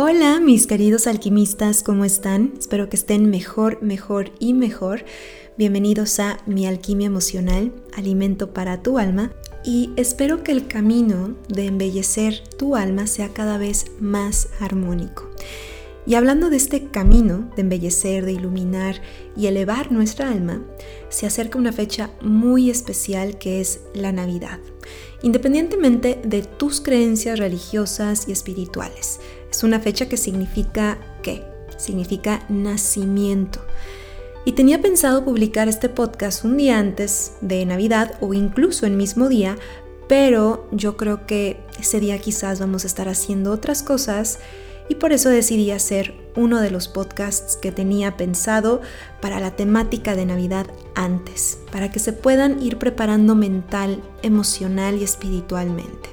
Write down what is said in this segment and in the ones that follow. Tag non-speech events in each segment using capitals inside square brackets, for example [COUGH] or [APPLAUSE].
Hola mis queridos alquimistas, ¿cómo están? Espero que estén mejor, mejor y mejor. Bienvenidos a Mi Alquimia Emocional, Alimento para tu alma. Y espero que el camino de embellecer tu alma sea cada vez más armónico. Y hablando de este camino de embellecer, de iluminar y elevar nuestra alma, se acerca una fecha muy especial que es la Navidad, independientemente de tus creencias religiosas y espirituales. Es una fecha que significa qué? Significa nacimiento. Y tenía pensado publicar este podcast un día antes de Navidad o incluso el mismo día, pero yo creo que ese día quizás vamos a estar haciendo otras cosas y por eso decidí hacer uno de los podcasts que tenía pensado para la temática de Navidad antes, para que se puedan ir preparando mental, emocional y espiritualmente.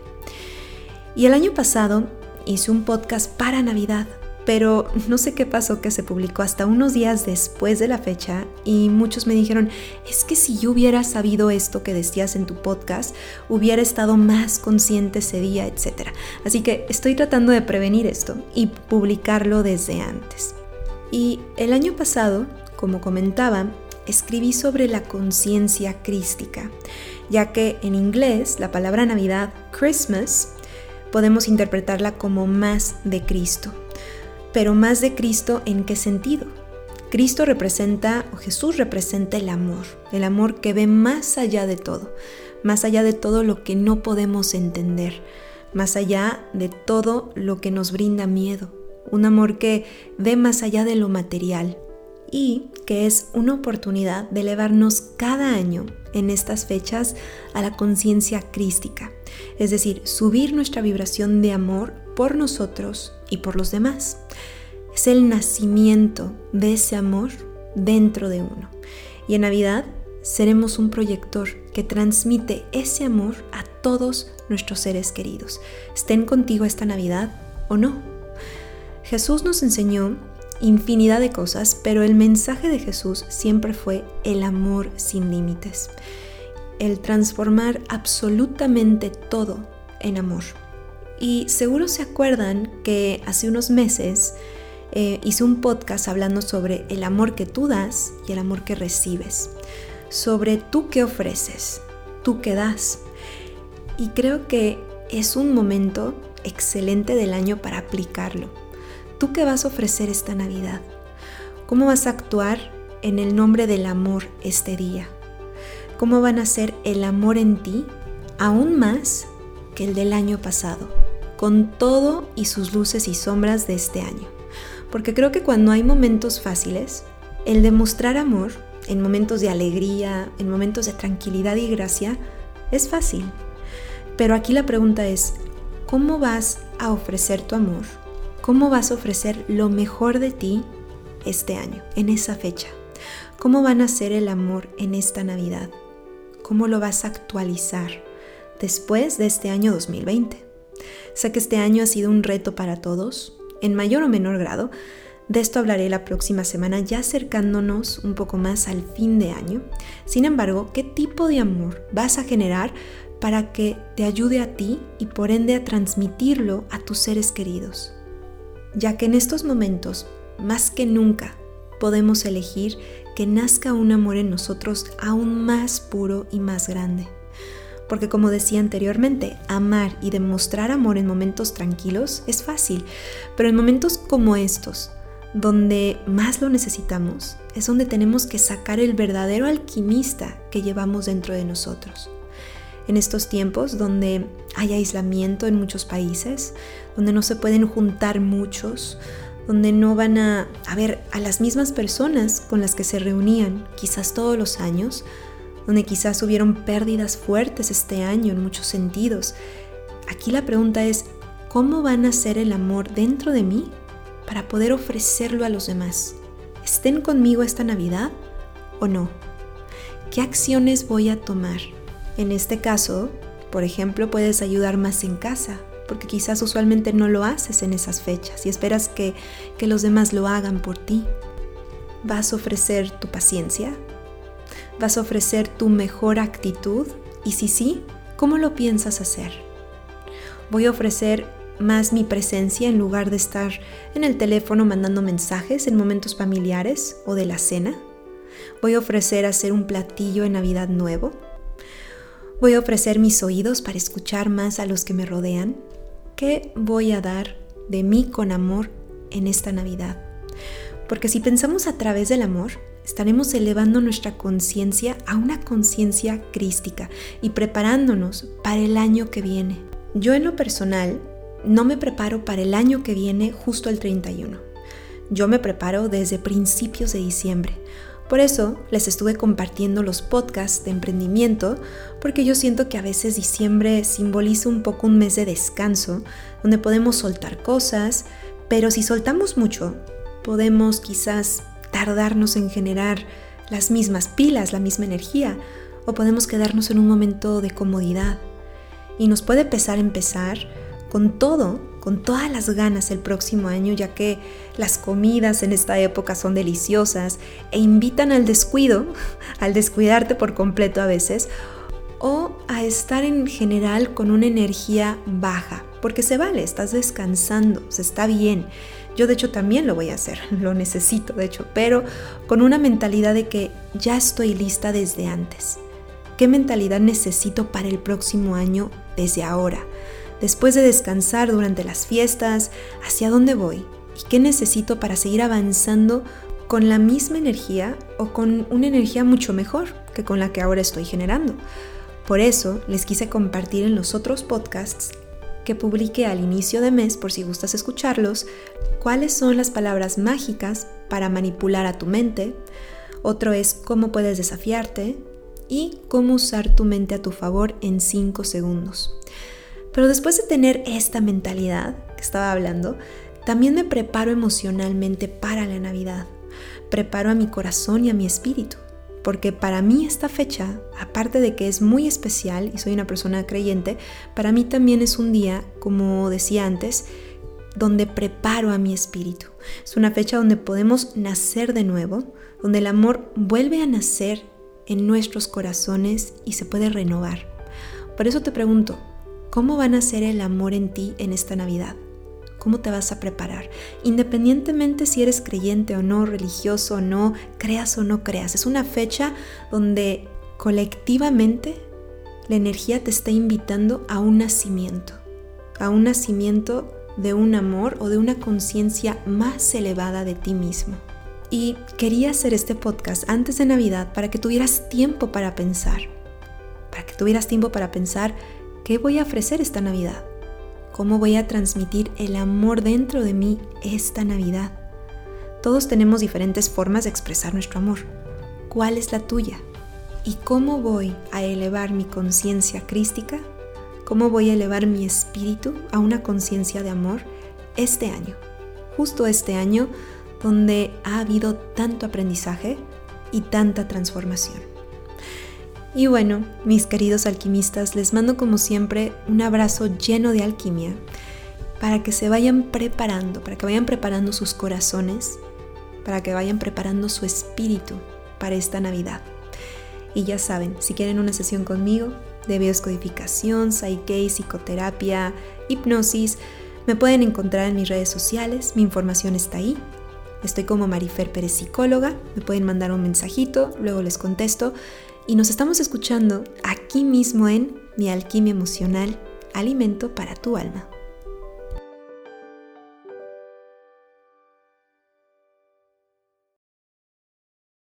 Y el año pasado hice un podcast para Navidad pero no sé qué pasó que se publicó hasta unos días después de la fecha y muchos me dijeron, es que si yo hubiera sabido esto que decías en tu podcast, hubiera estado más consciente ese día, etc. Así que estoy tratando de prevenir esto y publicarlo desde antes. Y el año pasado, como comentaba, escribí sobre la conciencia crística, ya que en inglés la palabra Navidad, Christmas, podemos interpretarla como más de Cristo pero más de Cristo en qué sentido. Cristo representa, o Jesús representa el amor, el amor que ve más allá de todo, más allá de todo lo que no podemos entender, más allá de todo lo que nos brinda miedo, un amor que ve más allá de lo material y que es una oportunidad de elevarnos cada año en estas fechas a la conciencia crística, es decir, subir nuestra vibración de amor por nosotros y por los demás. Es el nacimiento de ese amor dentro de uno. Y en Navidad seremos un proyector que transmite ese amor a todos nuestros seres queridos, estén contigo esta Navidad o no. Jesús nos enseñó infinidad de cosas, pero el mensaje de Jesús siempre fue el amor sin límites, el transformar absolutamente todo en amor. Y seguro se acuerdan que hace unos meses eh, hice un podcast hablando sobre el amor que tú das y el amor que recibes, sobre tú qué ofreces, tú qué das. Y creo que es un momento excelente del año para aplicarlo. ¿Tú qué vas a ofrecer esta Navidad? ¿Cómo vas a actuar en el nombre del amor este día? ¿Cómo van a ser el amor en ti aún más que el del año pasado? Con todo y sus luces y sombras de este año. Porque creo que cuando hay momentos fáciles, el demostrar amor, en momentos de alegría, en momentos de tranquilidad y gracia, es fácil. Pero aquí la pregunta es, ¿cómo vas a ofrecer tu amor? ¿Cómo vas a ofrecer lo mejor de ti este año, en esa fecha? ¿Cómo van a ser el amor en esta Navidad? ¿Cómo lo vas a actualizar después de este año 2020? Sé que este año ha sido un reto para todos, en mayor o menor grado. De esto hablaré la próxima semana, ya acercándonos un poco más al fin de año. Sin embargo, ¿qué tipo de amor vas a generar para que te ayude a ti y por ende a transmitirlo a tus seres queridos? Ya que en estos momentos, más que nunca, podemos elegir que nazca un amor en nosotros aún más puro y más grande. Porque como decía anteriormente, amar y demostrar amor en momentos tranquilos es fácil, pero en momentos como estos, donde más lo necesitamos, es donde tenemos que sacar el verdadero alquimista que llevamos dentro de nosotros. En estos tiempos donde hay aislamiento en muchos países, donde no se pueden juntar muchos, donde no van a, a ver a las mismas personas con las que se reunían quizás todos los años, donde quizás hubieron pérdidas fuertes este año en muchos sentidos. Aquí la pregunta es, ¿cómo van a ser el amor dentro de mí para poder ofrecerlo a los demás? ¿Estén conmigo esta Navidad o no? ¿Qué acciones voy a tomar? En este caso, por ejemplo, puedes ayudar más en casa, porque quizás usualmente no lo haces en esas fechas y esperas que, que los demás lo hagan por ti. ¿Vas a ofrecer tu paciencia? ¿Vas a ofrecer tu mejor actitud? Y si sí, ¿cómo lo piensas hacer? Voy a ofrecer más mi presencia en lugar de estar en el teléfono mandando mensajes en momentos familiares o de la cena. Voy a ofrecer hacer un platillo en Navidad nuevo. Voy a ofrecer mis oídos para escuchar más a los que me rodean. ¿Qué voy a dar de mí con amor en esta Navidad? Porque si pensamos a través del amor, estaremos elevando nuestra conciencia a una conciencia crística y preparándonos para el año que viene. Yo en lo personal no me preparo para el año que viene justo el 31. Yo me preparo desde principios de diciembre. Por eso les estuve compartiendo los podcasts de emprendimiento, porque yo siento que a veces diciembre simboliza un poco un mes de descanso, donde podemos soltar cosas, pero si soltamos mucho, podemos quizás tardarnos en generar las mismas pilas, la misma energía, o podemos quedarnos en un momento de comodidad. Y nos puede pesar empezar con todo, con todas las ganas el próximo año, ya que las comidas en esta época son deliciosas e invitan al descuido, [LAUGHS] al descuidarte por completo a veces, o a estar en general con una energía baja, porque se vale, estás descansando, se está bien. Yo de hecho también lo voy a hacer, [LAUGHS] lo necesito de hecho, pero con una mentalidad de que ya estoy lista desde antes. ¿Qué mentalidad necesito para el próximo año desde ahora? Después de descansar durante las fiestas, ¿hacia dónde voy? ¿Y qué necesito para seguir avanzando con la misma energía o con una energía mucho mejor que con la que ahora estoy generando? Por eso les quise compartir en los otros podcasts que publiqué al inicio de mes, por si gustas escucharlos, cuáles son las palabras mágicas para manipular a tu mente. Otro es cómo puedes desafiarte y cómo usar tu mente a tu favor en 5 segundos. Pero después de tener esta mentalidad que estaba hablando, también me preparo emocionalmente para la Navidad. Preparo a mi corazón y a mi espíritu porque para mí esta fecha, aparte de que es muy especial y soy una persona creyente, para mí también es un día, como decía antes, donde preparo a mi espíritu. Es una fecha donde podemos nacer de nuevo, donde el amor vuelve a nacer en nuestros corazones y se puede renovar. Por eso te pregunto, ¿cómo va a nacer el amor en ti en esta Navidad? Cómo te vas a preparar. Independientemente si eres creyente o no, religioso o no, creas o no creas. Es una fecha donde colectivamente la energía te está invitando a un nacimiento, a un nacimiento de un amor o de una conciencia más elevada de ti mismo. Y quería hacer este podcast antes de Navidad para que tuvieras tiempo para pensar, para que tuvieras tiempo para pensar qué voy a ofrecer esta Navidad ¿Cómo voy a transmitir el amor dentro de mí esta Navidad? Todos tenemos diferentes formas de expresar nuestro amor. ¿Cuál es la tuya? ¿Y cómo voy a elevar mi conciencia crística? ¿Cómo voy a elevar mi espíritu a una conciencia de amor este año? Justo este año donde ha habido tanto aprendizaje y tanta transformación. Y bueno, mis queridos alquimistas, les mando como siempre un abrazo lleno de alquimia para que se vayan preparando, para que vayan preparando sus corazones, para que vayan preparando su espíritu para esta Navidad. Y ya saben, si quieren una sesión conmigo de bioscodificación, psyche, psicoterapia, hipnosis, me pueden encontrar en mis redes sociales, mi información está ahí. Estoy como Marifer Pérez Psicóloga, me pueden mandar un mensajito, luego les contesto y nos estamos escuchando aquí mismo en Mi Alquimia Emocional, Alimento para tu Alma.